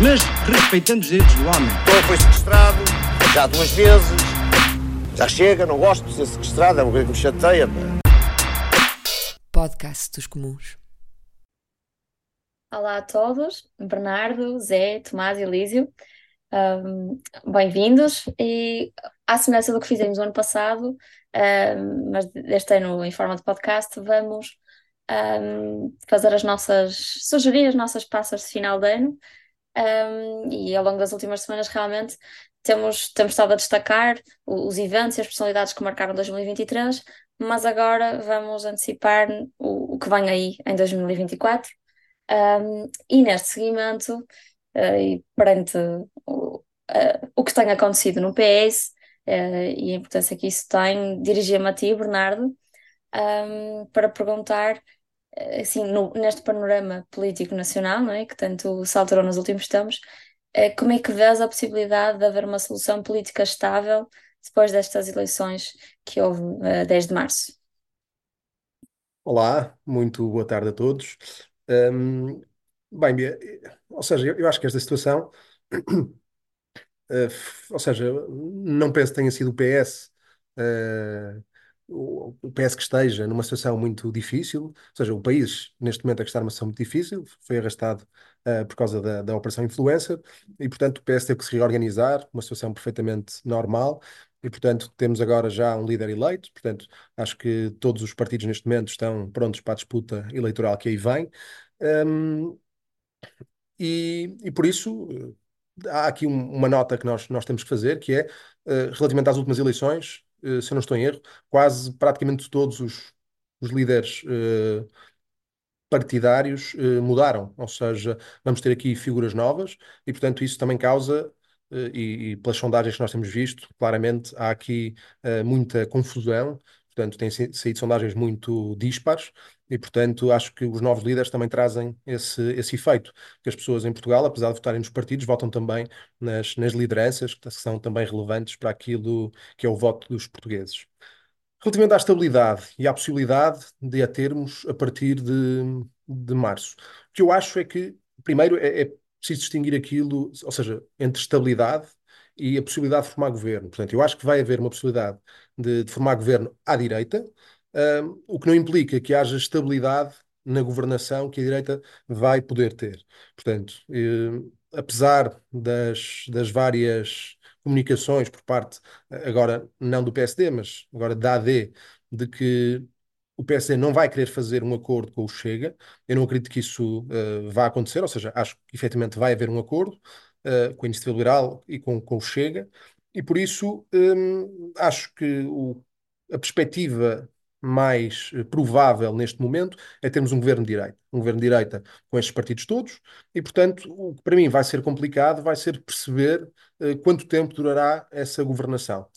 mas respeitando os direitos do homem. Então foi sequestrado, já duas vezes. Já chega, não gosto de ser sequestrado, é uma coisa que me chateia. Podcast dos Comuns. Olá a todos, Bernardo, Zé, Tomás e Elísio. Um, Bem-vindos e à semelhança do que fizemos no ano passado, um, mas deste ano em forma de podcast, vamos um, fazer as nossas, sugerir as nossas passas de final de ano. Um, e ao longo das últimas semanas realmente temos, temos estado a destacar os eventos e as personalidades que marcaram 2023, mas agora vamos antecipar o, o que vem aí em 2024. Um, e neste seguimento, uh, e perante o, uh, o que tem acontecido no PS uh, e a importância que isso tem, dirigi-me a ti, Bernardo, um, para perguntar assim, no, neste panorama político nacional, não é, que tanto se alterou nos últimos tempos, eh, como é que vês a possibilidade de haver uma solução política estável depois destas eleições que houve a 10 de março? Olá, muito boa tarde a todos. Um, bem, ou seja, eu, acho que esta situação, uh, ou seja, não penso que tenha sido o PS o PS que esteja numa situação muito difícil, ou seja, o país neste momento é que está numa situação muito difícil, foi arrastado uh, por causa da, da Operação Influencer e, portanto, o PS teve que se reorganizar, uma situação perfeitamente normal e, portanto, temos agora já um líder eleito, portanto, acho que todos os partidos neste momento estão prontos para a disputa eleitoral que aí vem. Um, e, e por isso há aqui um, uma nota que nós, nós temos que fazer, que é, uh, relativamente às últimas eleições, se eu não estou em erro, quase praticamente todos os, os líderes uh, partidários mudaram, ou seja, vamos ter aqui figuras novas e, portanto, isso também causa e, e, pelas sondagens que nós temos visto, claramente há aqui uh, muita confusão, portanto, têm saído sondagens muito dispares e, portanto, acho que os novos líderes também trazem esse, esse efeito, que as pessoas em Portugal, apesar de votarem nos partidos, votam também nas, nas lideranças, que são também relevantes para aquilo que é o voto dos portugueses. Relativamente à estabilidade e à possibilidade de a termos a partir de, de março, o que eu acho é que, primeiro, é, é preciso distinguir aquilo, ou seja, entre estabilidade e a possibilidade de formar governo. Portanto, eu acho que vai haver uma possibilidade de, de formar governo à direita, o que não implica que haja estabilidade na governação que a direita vai poder ter. Portanto, eh, apesar das, das várias comunicações por parte, agora não do PSD, mas agora da AD, de que o PSD não vai querer fazer um acordo com o Chega. Eu não acredito que isso uh, vá acontecer, ou seja, acho que efetivamente vai haver um acordo uh, com a Iniciativa Liberal e com, com o Chega, e por isso um, acho que o, a perspectiva mais uh, provável neste momento é termos um governo de direita, um governo de direita com estes partidos todos, e portanto o que para mim vai ser complicado vai ser perceber quanto tempo durará essa governação,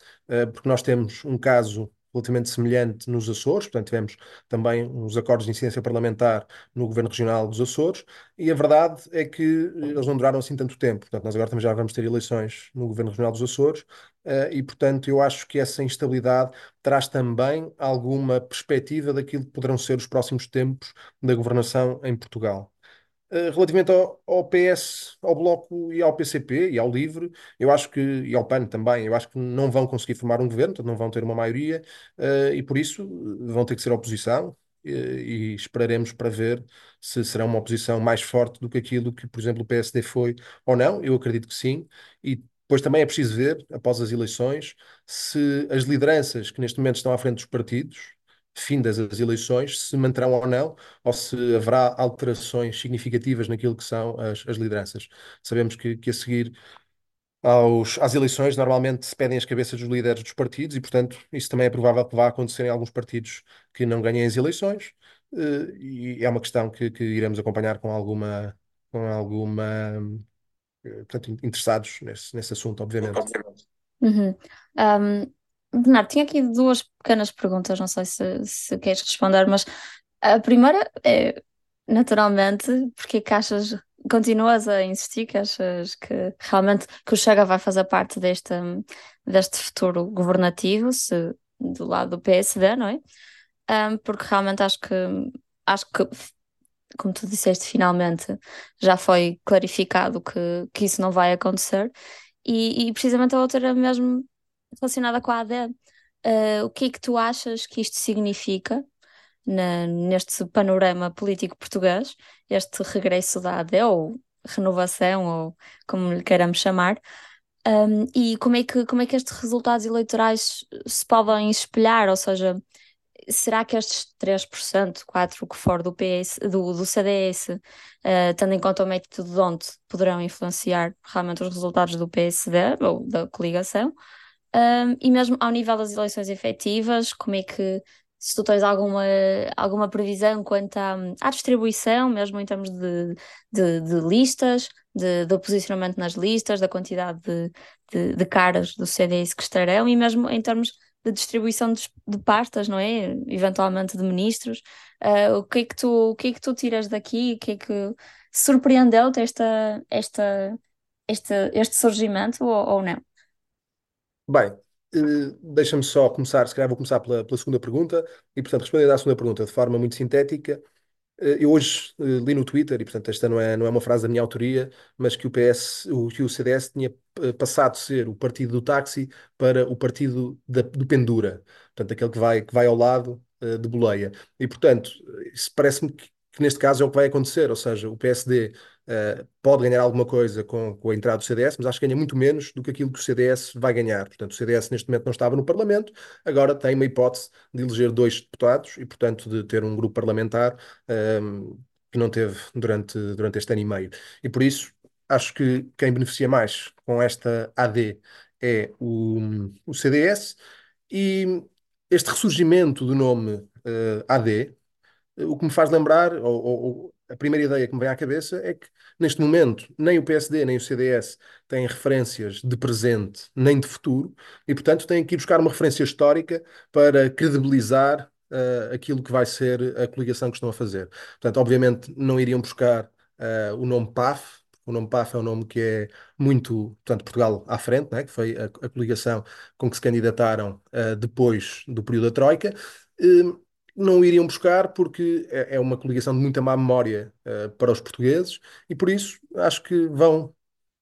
porque nós temos um caso relativamente semelhante nos Açores, portanto tivemos também uns acordos de incidência parlamentar no Governo Regional dos Açores, e a verdade é que eh, eles não duraram assim tanto tempo, portanto nós agora também já vamos ter eleições no Governo Regional dos Açores, uh, e portanto eu acho que essa instabilidade traz também alguma perspectiva daquilo que poderão ser os próximos tempos da governação em Portugal. Eh, relativamente ao, ao, PS, ao Bloco e ao PCP e ao LIVRE, eu acho que, e ao PAN também, eu acho que não vão conseguir formar um governo, não vão ter uma maioria, uh, e por isso vão ter que ser oposição, uh, e esperaremos para ver se será uma oposição mais forte do que aquilo que, por exemplo, o PSD foi ou não. Eu acredito que sim, e depois também é preciso ver, após as eleições, se as lideranças que neste momento estão à frente dos partidos findas as eleições, se manterão ou não, ou se haverá alterações significativas naquilo que são as, as lideranças. Sabemos que, que a seguir aos, às eleições normalmente se pedem as cabeças dos líderes dos partidos e, portanto, isso também é provável que vá acontecer em alguns partidos que não ganhem as eleições eh, e é uma questão que, que iremos acompanhar com alguma, com alguma portanto, interessados nesse, nesse assunto, obviamente. Uhum. Um, Bernardo, tinha aqui duas pequenas perguntas, não sei se, se queres responder, mas a primeira é, naturalmente, porque é que achas, continuas a insistir que achas que realmente que o Chega vai fazer parte deste, deste futuro governativo, se do lado do PSD, não é? Um, porque realmente acho que acho que como tu disseste, finalmente já foi clarificado que, que isso não vai acontecer. E, e precisamente a outra era mesmo relacionada com a AD. Uh, o que é que tu achas que isto significa na, neste panorama político português, este regresso da AD, ou renovação, ou como lhe queiramos chamar, um, e como é, que, como é que estes resultados eleitorais se podem espelhar, ou seja, será que estes 3%, 4% que for do, PS, do, do CDS, uh, tendo em conta o método de onde poderão influenciar realmente os resultados do PSD ou da coligação? Um, e mesmo ao nível das eleições efetivas, como é que, se tu tens alguma, alguma previsão quanto à, à distribuição, mesmo em termos de, de, de listas, de, de, posicionamento nas listas, da quantidade de, de, de caras do CDS que estarão, e mesmo em termos de distribuição de, de pastas, não é? Eventualmente de ministros. Uh, o que é que tu, o que é que tu tiras daqui? O que é que surpreendeu-te esta, esta, este, este surgimento ou, ou não? Bem, uh, deixa-me só começar, se calhar vou começar pela, pela segunda pergunta, e portanto, respondendo à segunda pergunta de forma muito sintética, eh, eu hoje uh, li no Twitter, e portanto esta não é, não é uma frase da minha autoria, mas que o PS, o, que o CDS tinha passado de ser o partido do táxi para o partido da, do pendura, portanto aquele que vai, que vai ao lado de boleia. E portanto, parece-me que, que neste caso é o que vai acontecer, ou seja, o PSD Uh, pode ganhar alguma coisa com, com, a entrada do CDS, mas acho que ganha muito menos do que aquilo que o CDS vai ganhar. Portanto, o CDS neste momento não estava no Parlamento, agora tem uma hipótese de eleger dois deputados e, portanto, de ter um grupo parlamentar um, ehm, que não teve durante, durante este ano e meio. E por isso, acho que quem beneficia mais com esta AD é o, o CDS e este ressurgimento do nome uh, eh, AD, o que me faz lembrar, ou, ou a primeira ideia que me vem à cabeça é que, neste momento, nem o PSD nem o CDS têm referências de presente nem de futuro e, portanto, têm que ir buscar uma referência histórica para credibilizar uh, aquilo que vai ser a coligação que estão a fazer. Portanto, obviamente, não iriam buscar uh, o nome PAF, o nome PAF é um nome que é muito, portanto, Portugal à frente, né? que foi a, a coligação com que se candidataram uh, depois do período da Troika. Uh, não iriam buscar porque é, é uma coligação de muita má memória uh, para os portugueses e por isso acho que vão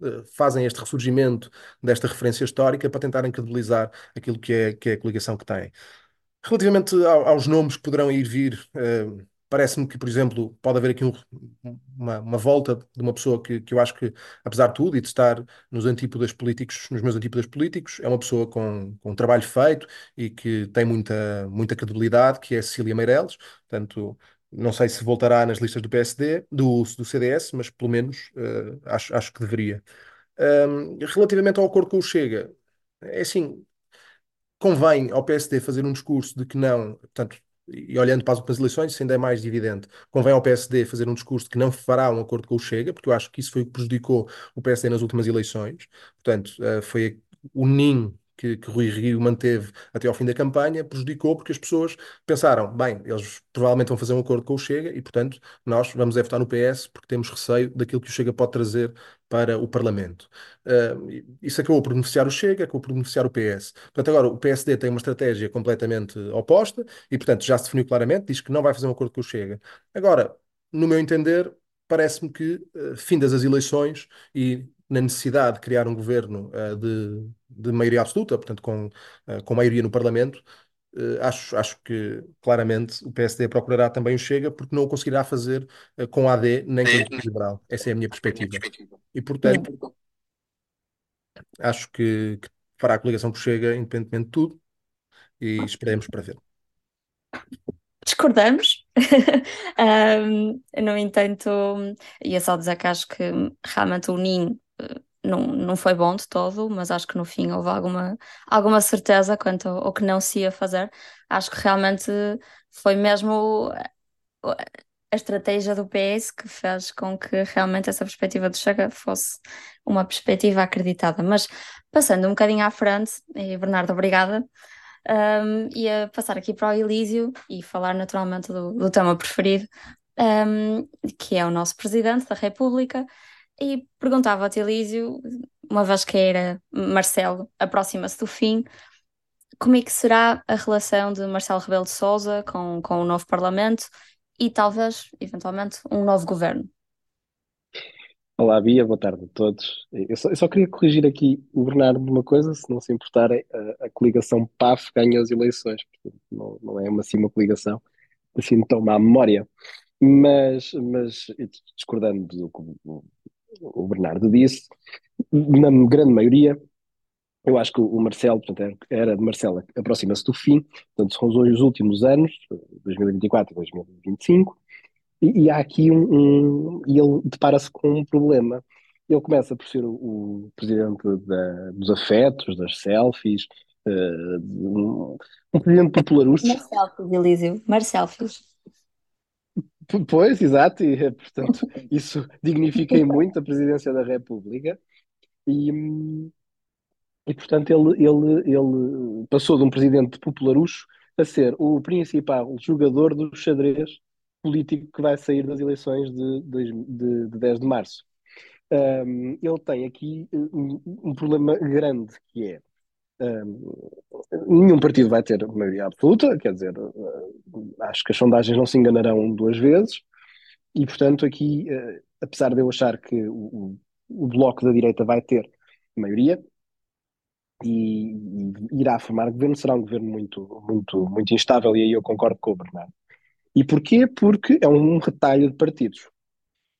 uh, fazem este ressurgimento desta referência histórica para tentarem credibilizar aquilo que é, que é a coligação que têm. Relativamente ao, aos nomes que poderão ir vir, uh, Parece-me que, por exemplo, pode haver aqui um, uma, uma, volta de uma pessoa que, que eu acho que, apesar de tudo e de estar nos antípodas políticos, nos meus antípodas políticos, é uma pessoa com, com um trabalho feito e que tem muita, muita credibilidade, que é Cecília Meirelles. Portanto, não sei se voltará nas listas do PSD, do, do CDS, mas pelo menos uh, acho, acho que deveria. Um, relativamente ao acordo com o Chega, é assim, convém ao PSD fazer um discurso de que não, portanto, e olhando para as últimas eleições, isso ainda é mais evidente. Convém ao PSD fazer um discurso que não fará um acordo com o Chega, porque eu acho que isso foi o que prejudicou o PSD nas últimas eleições. Portanto, uh, foi o ninho que, que Rui Rio manteve até ao fim da campanha, prejudicou porque as pessoas pensaram, bem, eles provavelmente vão fazer um acordo com o Chega e, portanto, nós vamos é votar no PS porque temos receio daquilo que o Chega pode trazer para o Parlamento. Uh, isso acabou por beneficiar o Chega, acabou por beneficiar o PS. Portanto, agora o PSD tem uma estratégia completamente oposta e, portanto, já se definiu claramente, diz que não vai fazer um acordo com o Chega. Agora, no meu entender, parece-me que, uh, findas as eleições e na necessidade de criar um governo uh, de, de, maioria absoluta, portanto, com, uh, com maioria no Parlamento, uh, acho, acho que claramente o PSD procurará também o Chega, porque não o conseguirá fazer com AD nem com o Liberal. Essa é a minha perspectiva. E, portanto, acho que, que fará a coligação com o Chega, independentemente de tudo, e esperemos para ver discordamos. um, no entanto, ia só dizer que acho que realmente o Ninho não, não foi bom de todo, mas acho que no fim houve alguma, alguma certeza quanto ao, ao que não se ia fazer. Acho que realmente foi mesmo a estratégia do PS que fez com que realmente essa perspectiva do Chega fosse uma perspectiva acreditada. Mas passando um bocadinho à frente, e Bernardo, obrigada, um, ia passar aqui para o Elísio e falar naturalmente do, do tema preferido, um, que é o nosso Presidente da República, e perguntava-te, Elísio, uma vez que era Marcelo, aproxima-se do fim, como é que será a relação de Marcelo Rebelo de Sousa com, com o novo Parlamento e talvez, eventualmente, um novo governo? Olá, Bia, boa tarde a todos. Eu só, eu só queria corrigir aqui o Bernardo de uma coisa, se não se importarem, a, a coligação PAF ganhou as eleições, portanto, não, não é uma, assim uma coligação, assim toma à memória. Mas, mas discordando do que o, o Bernardo disse, na grande maioria, eu acho que o Marcelo, portanto, era de Marcelo, aproxima-se do fim, portanto, são os últimos anos, 2024 e 2025, e, e há aqui um, um e ele depara-se com um problema. Ele começa por ser o, o presidente da, dos afetos, das selfies, uh, um, um, presidente popularucho. Marcelfies, Elísio, Marcelfies. Pois, exato, e portanto isso dignifica muito a presidência da República. E, e portanto ele, ele, ele passou de um presidente popularucho a ser o principal jogador do xadrez político que vai sair das eleições de, de, de 10 de março. Um, ele tem aqui um, um, problema grande que é nenhum partido vai ter maioria absoluta, quer dizer, uh, acho que as sondagens não se enganarão duas vezes, e portanto aqui, uh, apesar de eu achar que o, o, bloco da direita vai ter maioria e, e irá formar governo, será um governo muito, muito, muito instável, e aí eu concordo com o Bernardo. E porquê? Porque é um retalho de partidos.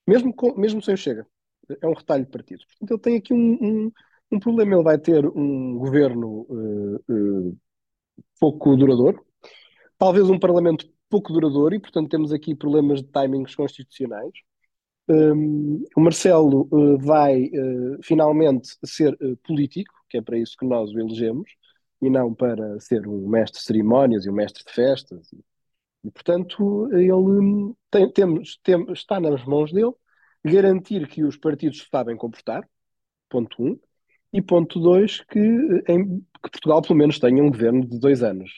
Mesmo, com, mesmo sem o Chega. É um retalho de partidos. Portanto, ele tem aqui um, um, um problema. Ele vai ter um governo uh, uh, pouco duradouro, talvez um parlamento pouco duradouro, e, portanto, temos aqui problemas de timings constitucionais. Um, o Marcelo uh, vai finalmente ser político, que é para isso que nós o elegemos, e não para ser um mestre de cerimónias e um mestre de festas e, portanto, ele tem, tem, está nas mãos dele garantir que os partidos sabem comportar, ponto um, e ponto dois, que, em, que Portugal pelo menos tenha um governo de dois anos.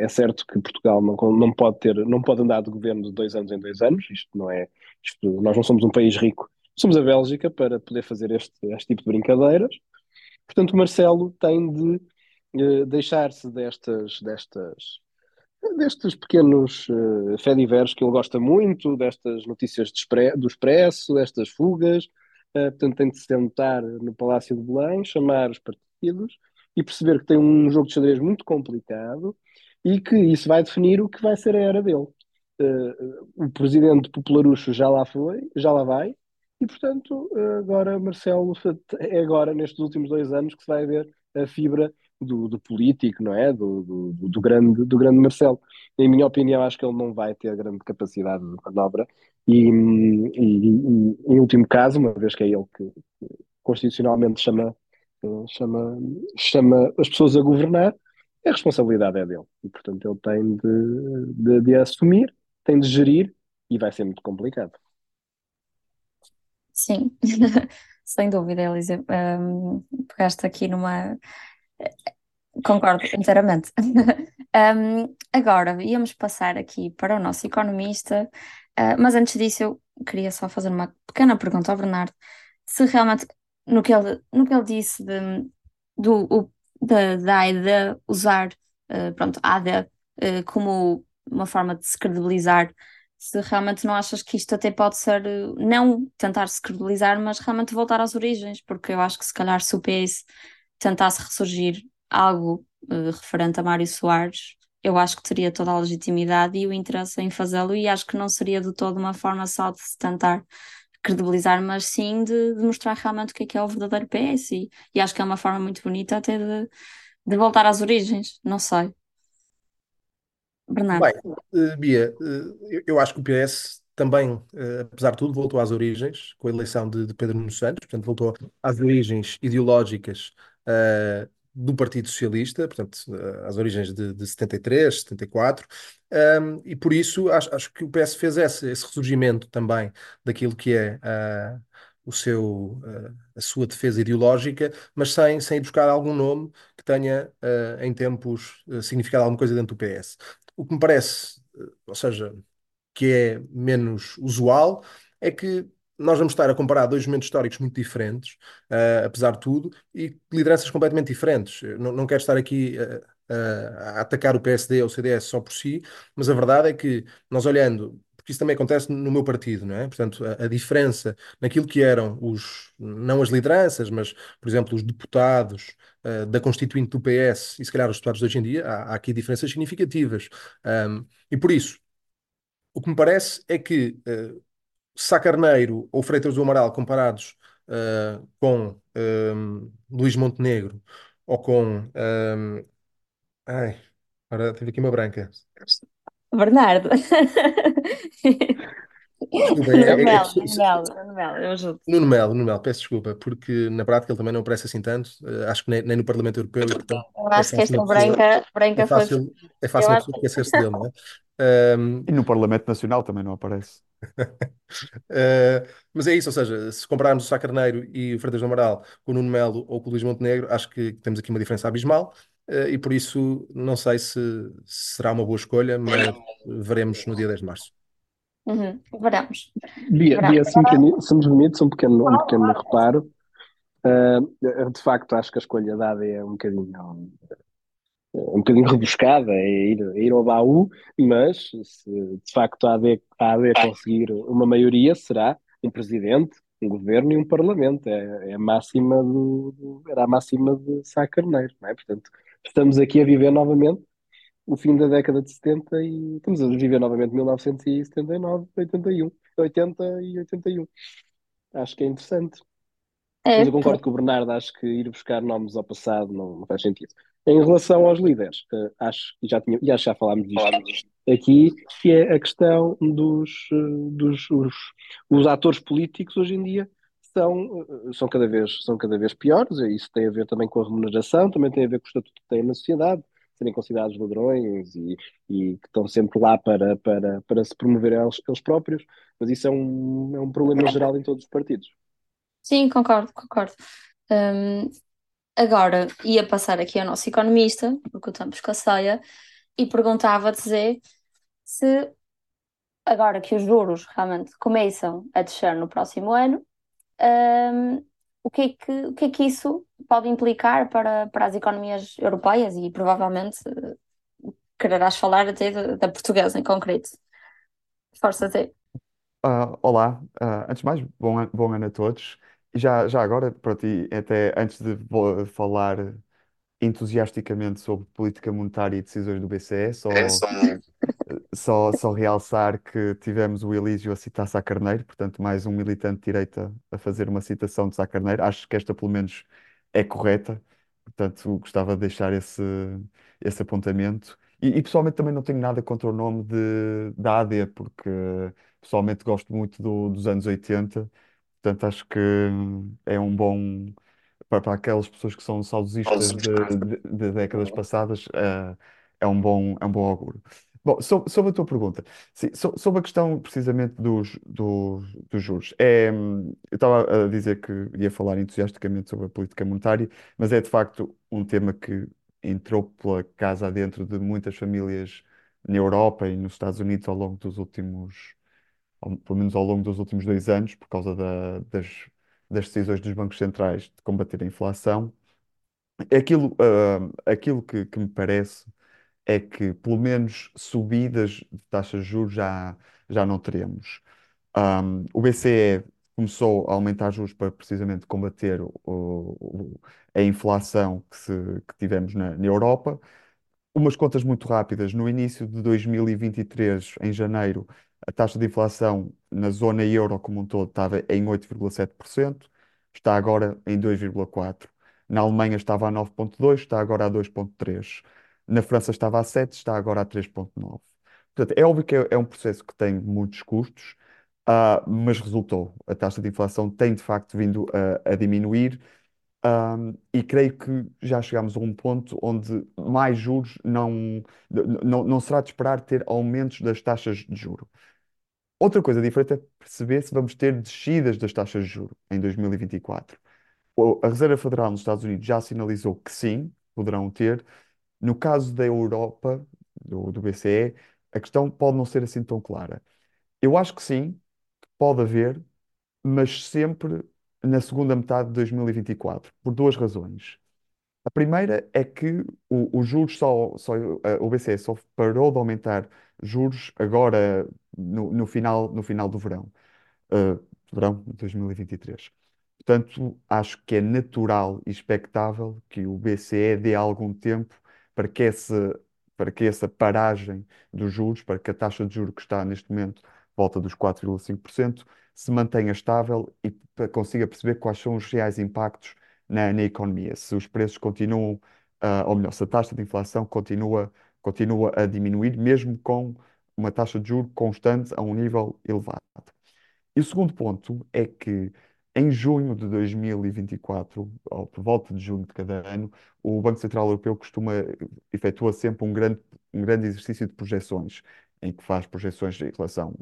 É certo que Portugal não, não, pode ter, não pode andar de governo de dois anos em dois anos, isto não é, isto, nós não somos um país rico, somos a Bélgica para poder fazer este, este tipo de brincadeiras. Portanto, Marcelo tem de uh, deixar-se destas, destas destes pequenos uh, fediveres que ele gosta muito, destas notícias de do Expresso, destas fugas. Uh, portanto, tem de se sentar no Palácio de Belém, chamar os partidos e perceber que tem um jogo de xadrez muito complicado e que isso vai definir o que vai ser a era dele. Uh, o presidente popularucho já lá foi, já lá vai, e portanto, agora Marcelo, é agora, nestes últimos dois anos, que se vai ver a fibra do, do político, não é? Do, do, do, grande, do grande Marcelo. Em minha opinião, acho que ele não vai ter grande capacidade de manobra. E, e, e em último caso, uma vez que é ele que constitucionalmente chama, chama, chama as pessoas a governar, a responsabilidade é dele. E, portanto, ele tem de, de, de assumir, tem de gerir e vai ser muito complicado. Sim, sem dúvida, Elisa. Um, pegaste aqui numa, Concordo inteiramente. Um, agora, íamos passar aqui para o nosso economista, uh, mas antes disso eu queria só fazer uma pequena pergunta ao Bernardo, se realmente, no que ele, no que ele disse de, do, o, da, da AIDA usar, uh, pronto, a ADA uh, como uma forma de se credibilizar, se realmente não achas que isto até pode ser, não tentar se credibilizar, mas realmente voltar às origens, porque eu acho que se calhar se o PS tentasse ressurgir algo uh, referente a Mário Soares, eu acho que teria toda a legitimidade e o interesse em fazê-lo, e acho que não seria de todo uma forma só de se tentar credibilizar, mas sim de, de mostrar realmente o que é que é o verdadeiro PS, e, e acho que é uma forma muito bonita até de, de voltar às origens, não sei. Bernardo. Bem, uh, Bia, uh, eu, acho que o PS também, apesar de tudo, voltou às origens com a eleição de, de Pedro Nuno Santos, portanto, voltou às origens ideológicas do Partido Socialista, portanto, eh, às origens de, de 73, 74, um, e por isso acho, acho, que o PS fez esse, esse ressurgimento também daquilo que é uh, o seu, uh, a sua defesa ideológica, mas sem, sem ir buscar algum nome que tenha, uh, em tempos, significado alguma coisa dentro do PS. O que me parece, ou seja, que é menos usual, é que nós vamos estar a comparar dois momentos históricos muito diferentes, uh, apesar de tudo, e lideranças completamente diferentes. Não, não quero estar aqui uh, uh, a atacar o PSD ou o CDS só por si, mas a verdade é que nós olhando, porque isso também acontece no meu partido, não é? Portanto, a, a diferença naquilo que eram os, não as lideranças, mas, por exemplo, os deputados da Constituinte do PS e se calhar os deputados de hoje em dia, há, há aqui diferenças significativas. Um, e por isso, o que me parece é que Sá Carneiro ou Freitas do Amaral comparados uh, com um, ehm, Luís Montenegro ou com. Um, ehm, ai, agora teve aqui uma branca. Bernardo. Nuno é, é, Melo, Nuno Melo, Nuno Melo, eu ajudo. Nuno Melo, Nuno Melo, peço desculpa, porque na prática ele também não aparece assim tanto, acho que nem, nem, no Parlamento Europeu, e portanto Eu é acho que esta uma pessoa, branca, branca é foi. fácil, é fácil uma acho pessoa que. esquecer-se dele, não é? Ehm, E no Parlamento Nacional também não aparece. Uh, mas é isso, ou seja, se compararmos o Sá Carneiro e o Freitas do Amaral com o Nuno Melo ou com o Luís Montenegro, acho que temos aqui uma diferença abismal uh, e por isso não sei se, se será uma boa escolha, mas veremos no dia 10 de março. Uhum, veremos. Bia. Bia me, se me permites um pequeno, um pequeno reparo, uh, de facto acho que a escolha dada é um bocadinho um bocadinho rebuscada, é ir, é ir ao baú, mas se de facto a AD, a AD conseguir uma maioria, será um presidente, um governo e um parlamento. É, é a máxima do, era a máxima de Sá Carneiro, não é? Portanto, estamos aqui a viver novamente o fim da década de 70 e estamos a viver novamente 1979, 81, 80 e 81. Acho que é interessante. É, Mas eu concordo com o Bernardo, acho que ir buscar nomes ao passado não, não faz sentido. Em relação aos líderes, uh, acho que já, tinha, já, já falámos disto aqui, que é a questão dos, uh, dos os, os, atores políticos hoje em dia são, uh, são, cada vez, são cada vez piores, isso tem a ver também com a remuneração, também tem a ver com o estatuto que têm na sociedade, serem considerados ladrões e, e que estão sempre lá para, para, para se promover eles, eles próprios, mas isso é um, é um problema geral em todos os partidos. Sim, concordo, concordo. Um, agora ia passar aqui ao nosso economista, porque o tempo escasseia, e perguntava-te, se agora que os juros realmente começam a descer no próximo ano, um, o, que é que, o que é que isso pode implicar para, para as economias europeias e provavelmente quererás falar até da, da portuguesa em concreto. Força, Zé. Uh, olá, uh, antes de mais, bom, bom ano a todos. Já, já agora, para ti, até antes de vo- falar entusiasticamente sobre política monetária e decisões do BCE, só, só, só realçar que tivemos o Elísio a citar Sá Carneiro, portanto, mais um militante de direita a fazer uma citação de Sá Carneiro. Acho que esta, pelo menos, é correta, portanto, gostava de deixar esse, esse apontamento. E, e, pessoalmente também não tenho nada contra o nome de, da AD, porque pessoalmente gosto muito do- dos anos 80, portanto, acho que é um bom para, para aquelas pessoas que são saudosistas de, de, de décadas passadas, eh, é um bom, é um bom augúrio. Bom, so- sobre a tua pergunta, sim, so- sobre a questão precisamente dos, dos, dos juros, é, hum, eu estava a dizer que ia falar entusiasticamente sobre a política monetária, mas é de facto um tema que entrou pela casa adentro de muitas famílias na Europa e nos Estados Unidos ao longo dos últimos, pelo menos ao longo dos últimos dois anos, por causa da- das, das decisões dos bancos centrais de combater a inflação. Aquilo, ah, aquilo que, que me parece é que, pelo menos, subidas de taxas de juros já, já não teremos. Um, o BCE começou a aumentar juros para precisamente combater o- o- a inflação que, se- que tivemos na, na Europa. Umas contas muito rápidas. No início de 2023, em janeiro, a taxa de inflação na zona euro como um todo estava em 8,7%, está agora em 2,4%. Na Alemanha estava a 9,2%, está agora a 2,3%. Na França estava a 7%, está agora a 3,9%. Portanto, é óbvio que é, é um processo que tem muitos custos, ah, mas resultou. A taxa de inflação tem de facto vindo a, a diminuir Um, e creio que já chegamos a um ponto onde mais juros não, não, não será de esperar ter aumentos das taxas de juro. Outra coisa diferente é perceber se vamos ter descidas das taxas de juro em 2024. O- A Reserva Federal nos Estados Unidos já sinalizou que sim, poderão ter. No caso da Europa, do, do BCE, a questão pode não ser assim tão clara. Eu acho que sim, pode haver, mas sempre na segunda metade de 2024, por duas razões. A primeira é que o- os juros só, só, eh, o BCE só parou de aumentar juros agora no, no final, no final do verão, eh, verão de 2023. Portanto, acho que é natural e expectável que o BCE dê algum tempo para que esse, para que essa paragem dos juros, para que a taxa de juros que está neste momento, volta dos 4,5%, se mantenha estável e consiga perceber quais são os reais impactos na, na economia. Se os preços continuam, ah, ou melhor, se a taxa de inflação continua, continua a diminuir, mesmo com uma taxa de juros constante a um nível elevado. E o segundo ponto é que em junho de 2024, ou por volta de junho de cada ano, o Banco Central Europeu costuma, efetua sempre um grande, um grande exercício de projeções, em que faz projeções em relação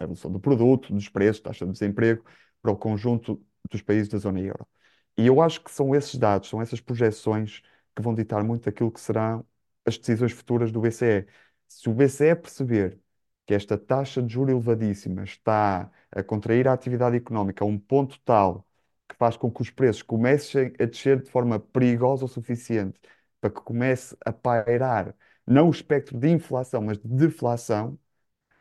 à evolução do produto, dos preços, taxa de desemprego, para o conjunto dos países da zona euro. E eu acho que são esses dados, são essas projeções que vão ditar muito aquilo que serão as decisões futuras do BCE. Se o BCE perceber que esta taxa de juros elevadíssima está a contrair a atividade económica a um ponto tal que faz com que os preços comecem a descer de forma perigosa o suficiente para que comece a pairar não o espectro de inflação, mas de deflação,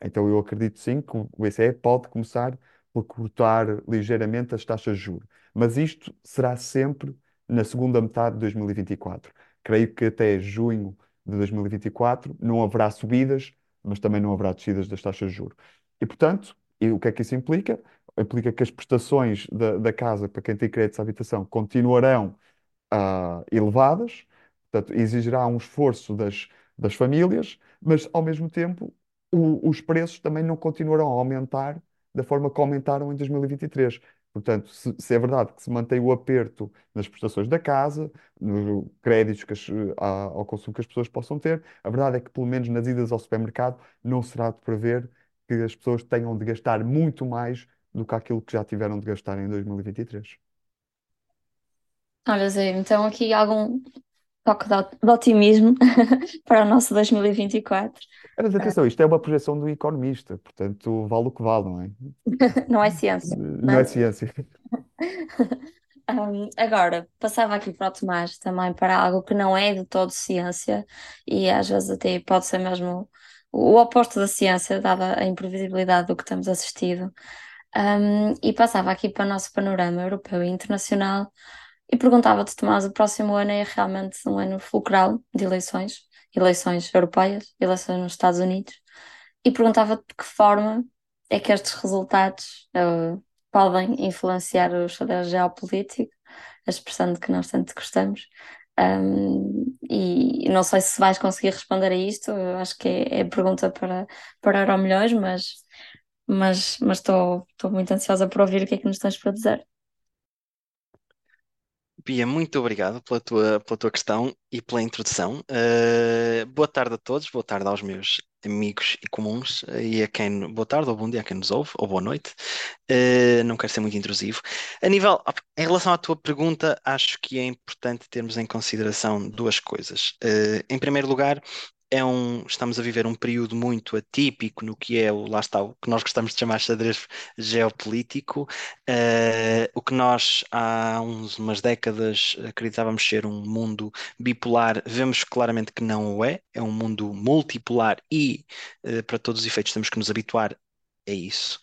então eu acredito sim que o BCE pode começar por cortar ligeiramente as taxas de juros. Mas isto será sempre na segunda metade de 2024. Creio que até junho de 2024 não haverá subidas, mas também não haverá descidas das taxas de juros. E, portanto, e o que é que isso implica? Implica que as prestações da, da casa para quem tem créditos à habitação continuarão ah, elevadas, portanto, exigirá um esforço das, das famílias, mas ao mesmo tempo o- os preços também não continuarão a aumentar da forma que aumentaram em 2023. Portanto, se, se é verdade que se mantém o aperto nas prestações da casa, nos créditos que as- a- ao consumo que as pessoas possam ter, a verdade é que, pelo menos nas idas ao supermercado, não será de prever que as pessoas tenham de gastar muito mais do que aquilo que já tiveram de gastar em 2023. Olha, Zé, então aqui algum toque de ot- de otimismo para o nosso 2024. Mas atenção, isto é uma projeção do economista, portanto, vale o que vale, não é? Não é ciência, Não não é é? ciência. Um, agora, passava aqui para o Tomás também para algo que não é de todo ciência e às vezes até pode ser mesmo o oposto da ciência, dada a imprevisibilidade do que temos assistido. Um, e passava aqui para o nosso panorama europeu e internacional e perguntava-te, Tomás, o próximo ano é realmente um ano fulcral de eleições, eleições europeias, eleições nos Estados Unidos, e perguntava-te de que forma é que estes resultados eh, podem influenciar o xadrez geopolítico, a expressão de que nós tanto gostamos. Um, e não sei se vais conseguir responder a isto, eu acho que é, é pergunta para, para Euromilhões, mas mas estou muito ansiosa por ouvir o que é que nos tens para dizer. Bia, muito obrigado pela tua, pela tua questão e pela introdução. Uh, boa tarde a todos, boa tarde aos meus amigos e comuns uh, e a quem, boa tarde ou bom dia a quem nos ouve, ou boa noite. Uh, não quero ser muito intrusivo. A nível, em relação à tua pergunta, acho que é importante termos em consideração duas coisas. Uh, em primeiro lugar, é um, estamos a viver um período muito atípico no que é o, lá está, o que nós gostamos de chamar xadrez geopolítico, uh, o que nós há uns, umas décadas acreditávamos ser um mundo bipolar, vemos claramente que não o é, é um mundo multipolar e, uh, para todos os efeitos, temos que nos habituar a isso.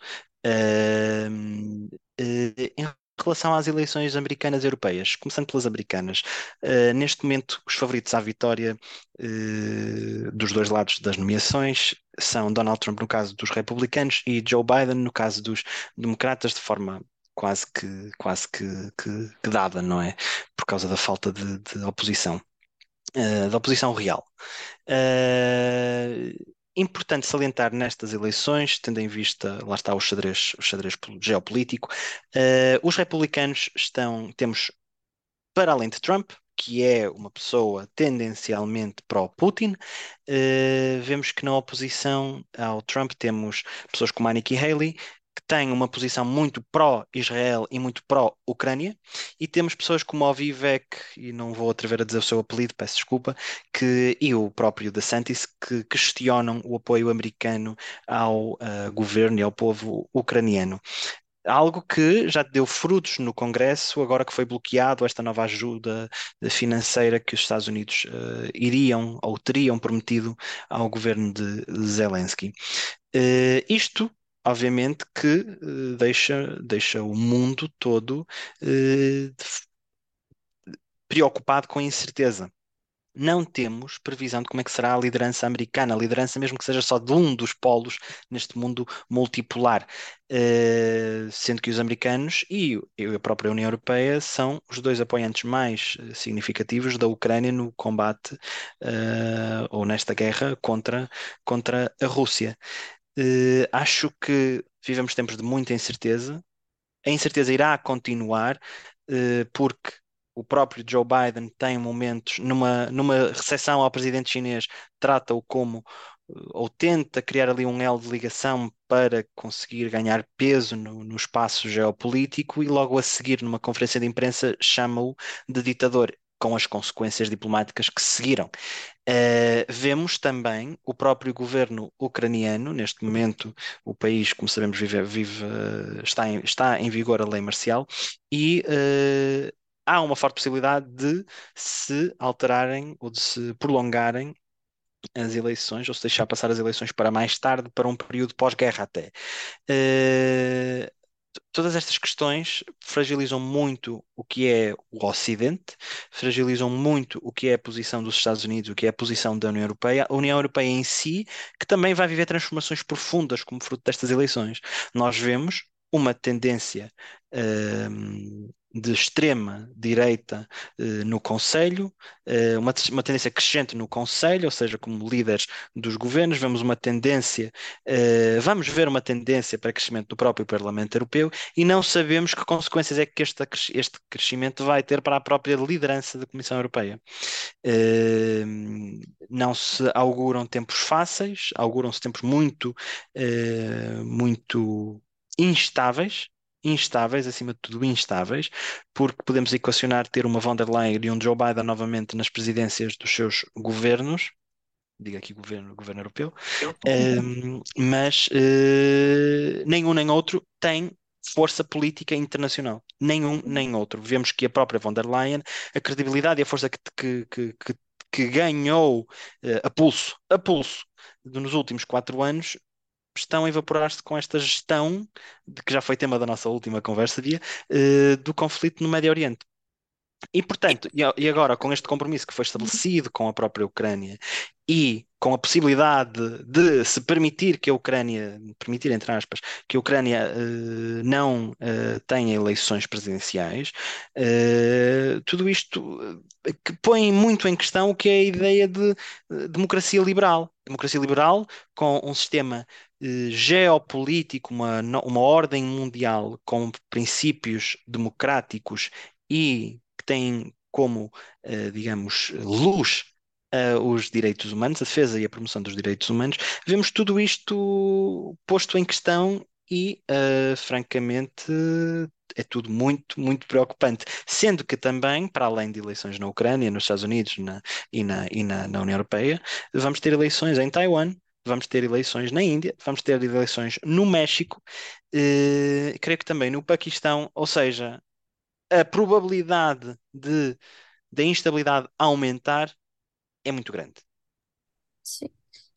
Uh, em relação às eleições americanas e europeias, começando pelas americanas, uh, neste momento os favoritos à vitória uh, dos dois lados das nomeações são Donald Trump no caso dos republicanos e Joe Biden no caso dos democratas, de forma quase que, quase que, que, que dada, não é? Por causa da falta de, de oposição, uh, da oposição real. Importante salientar nestas eleições, tendo em vista, lá está o xadrez, o xadrez geopolítico, uh, os republicanos estão, temos para além de Trump, que é uma pessoa tendencialmente pró-Putin, uh, vemos que na oposição ao Trump temos pessoas como Nikki Haley, têm uma posição muito pró-Israel e muito pró-Ucrânia, e temos pessoas como o Vivek, e não vou atrever a dizer o seu apelido, peço desculpa, que, e o próprio DeSantis, que questionam o apoio americano ao uh, governo e ao povo ucraniano algo que já deu frutos no Congresso, agora que foi bloqueado esta nova ajuda financeira que os Estados Unidos uh, iriam ou teriam prometido ao governo de Zelensky. Uh, isto, obviamente, que uh, deixa, deixa o mundo todo preocupado com a incerteza não temos previsão de como é que será a liderança americana, a liderança mesmo que seja só de um dos polos neste mundo multipolar, uh, sendo que os americanos e a própria União Europeia são os dois apoiantes mais eh, significativos da Ucrânia no combate ou nesta guerra contra, contra a Rússia. Uh, acho que vivemos tempos de muita incerteza. A incerteza irá continuar, porque o próprio Joe Biden tem momentos, numa, numa recepção ao presidente chinês, trata-o como, eh, ou tenta criar ali um elo de ligação para conseguir ganhar peso no, no espaço geopolítico e logo a seguir, numa conferência de imprensa, chama-o de ditador com as consequências diplomáticas que seguiram. Uh, vemos também o próprio governo ucraniano, neste momento o país, como sabemos, vive, vive uh, está, em, está em vigor a lei marcial, e uh, há uma forte possibilidade de se alterarem ou de se prolongarem as eleições, ou se deixar passar as eleições para mais tarde, para um período pós-guerra até. Uh, todas estas questões fragilizam muito o que é o Ocidente, fragilizam muito o que é a posição dos Estados Unidos, o que é a posição da União Europeia, a União Europeia em si, que também vai viver transformações profundas como fruto destas eleições. Nós vemos uma tendência uh, de extrema direita eh, no Conselho, eh, uma, uma, tendência crescente no Conselho, ou seja, como líderes dos governos, vemos uma tendência, eh, vamos ver uma tendência para crescimento do próprio Parlamento Europeu e não sabemos que consequências é que este, este crescimento vai ter para a própria liderança da Comissão Europeia. Eh, não se auguram tempos fáceis, auguram-se tempos muito, muito instáveis, instáveis, acima de tudo instáveis, porque podemos equacionar ter uma von der Leyen e um Joe Biden novamente nas presidências dos seus governos, diga aqui governo, governo europeu, um, mas uh, nenhum nem outro tem força política internacional. Nenhum nem outro. Vemos que a própria von der Leyen, a credibilidade e a força que, que, que, que ganhou uh, a pulso, a pulso nos últimos quatro anos estão a evaporar-se com esta gestão, de que já foi tema da nossa última conversa, dia, uh, do conflito no Médio Oriente. E, portanto, e agora com este compromisso que foi estabelecido com a própria Ucrânia e com a possibilidade de se permitir que a Ucrânia, permitir entre aspas, que a Ucrânia uh, não uh, tenha eleições presidenciais, uh, tudo isto que põe muito em questão o que é a ideia de democracia liberal. Democracia liberal com um sistema geopolítico, uma, uma ordem mundial com princípios democráticos e tem como, digamos, luz uh, os direitos humanos, a defesa e a promoção dos direitos humanos, vemos tudo isto posto em questão e, uh, francamente, é tudo muito, muito preocupante. Sendo que também, para além de eleições na Ucrânia, nos Estados Unidos na, e, na, e na, na União Europeia, vamos ter eleições em Taiwan, vamos ter eleições na Índia, vamos ter eleições no México, uh, creio que também no Paquistão, ou seja, a probabilidade de da instabilidade aumentar é muito grande. Sim.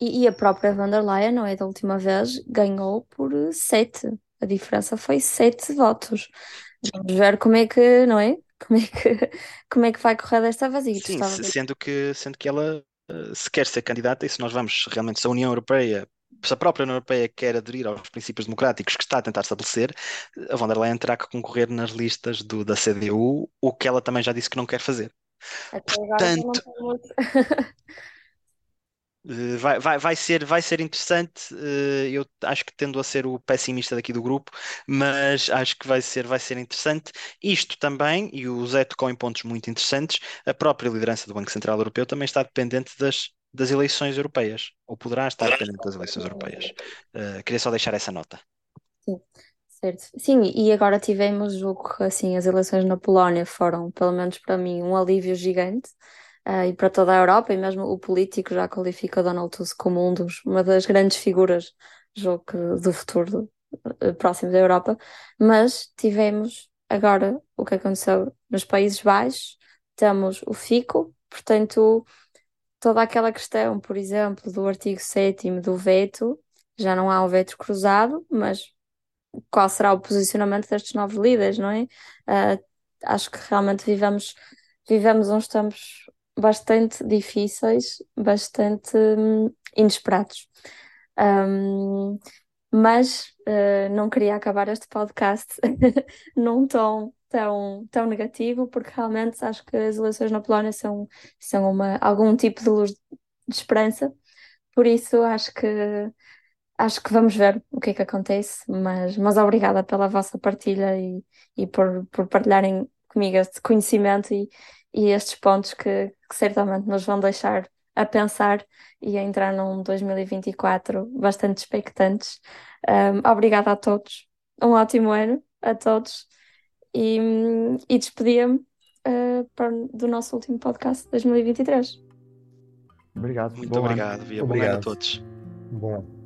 E, e a própria van der Leyen, não é? Da última vez, ganhou por sete. A diferença foi sete votos. Vamos ver como é que, não é? Como é que, como é que vai correr desta vez? E Sim, sendo que, sendo que ela eh, se quer ser candidata e se nós vamos realmente, se a União Europeia, se a própria União Europeia quer aderir aos princípios democráticos que está a tentar estabelecer, a von der Leyen terá que concorrer nas listas do, da CDU, o que ela também já disse que não quer fazer. Até Portanto, vai, vai, vai ser, vai ser interessante. Uh, eu acho que tendo a ser o pessimista daqui do grupo, mas acho que vai ser, vai ser interessante. Isto também, e o Zé tocou em pontos muito interessantes, a própria liderança do Banco Central Europeu também está dependente das, das eleições europeias, ou poderá estar dependente das eleições europeias. Uh, queria só deixar essa nota. Sim, certo. Sim, e agora tivemos o que assim, as eleições na Polónia foram, pelo menos para mim, um alívio gigante uh, e para toda a Europa, e mesmo o político já qualifica Donald Tusk como um dos, uma das grandes figuras jogo do futuro do, uh, próximo da Europa, mas tivemos agora o que aconteceu nos Países Baixos, temos o FICO, portanto, toda aquela questão, por exemplo, do artigo 7 do veto, já não há um veto cruzado, mas qual será o posicionamento destes novos líderes, não é? Uh, acho que realmente vivemos, vivemos uns tempos bastante difíceis, bastante hum, inesperados. Um, mas uh, não queria acabar este podcast num tom tão, tão negativo, porque realmente acho que as eleições na Polónia são, são uma, algum tipo de luz de esperança. Por isso acho que acho que vamos ver o que é que acontece, mas, mas obrigada pela vossa partilha e, e por, por partilharem comigo este conhecimento e, e estes pontos que, que certamente nos vão deixar a pensar e a entrar num 2024 bastante expectantes. Um, obrigada a todos, um ótimo ano a todos e, e despedia-me uh, do nosso último podcast de 2023. Obrigado. Muito obrigado, Via. Obrigado a todos. Bom.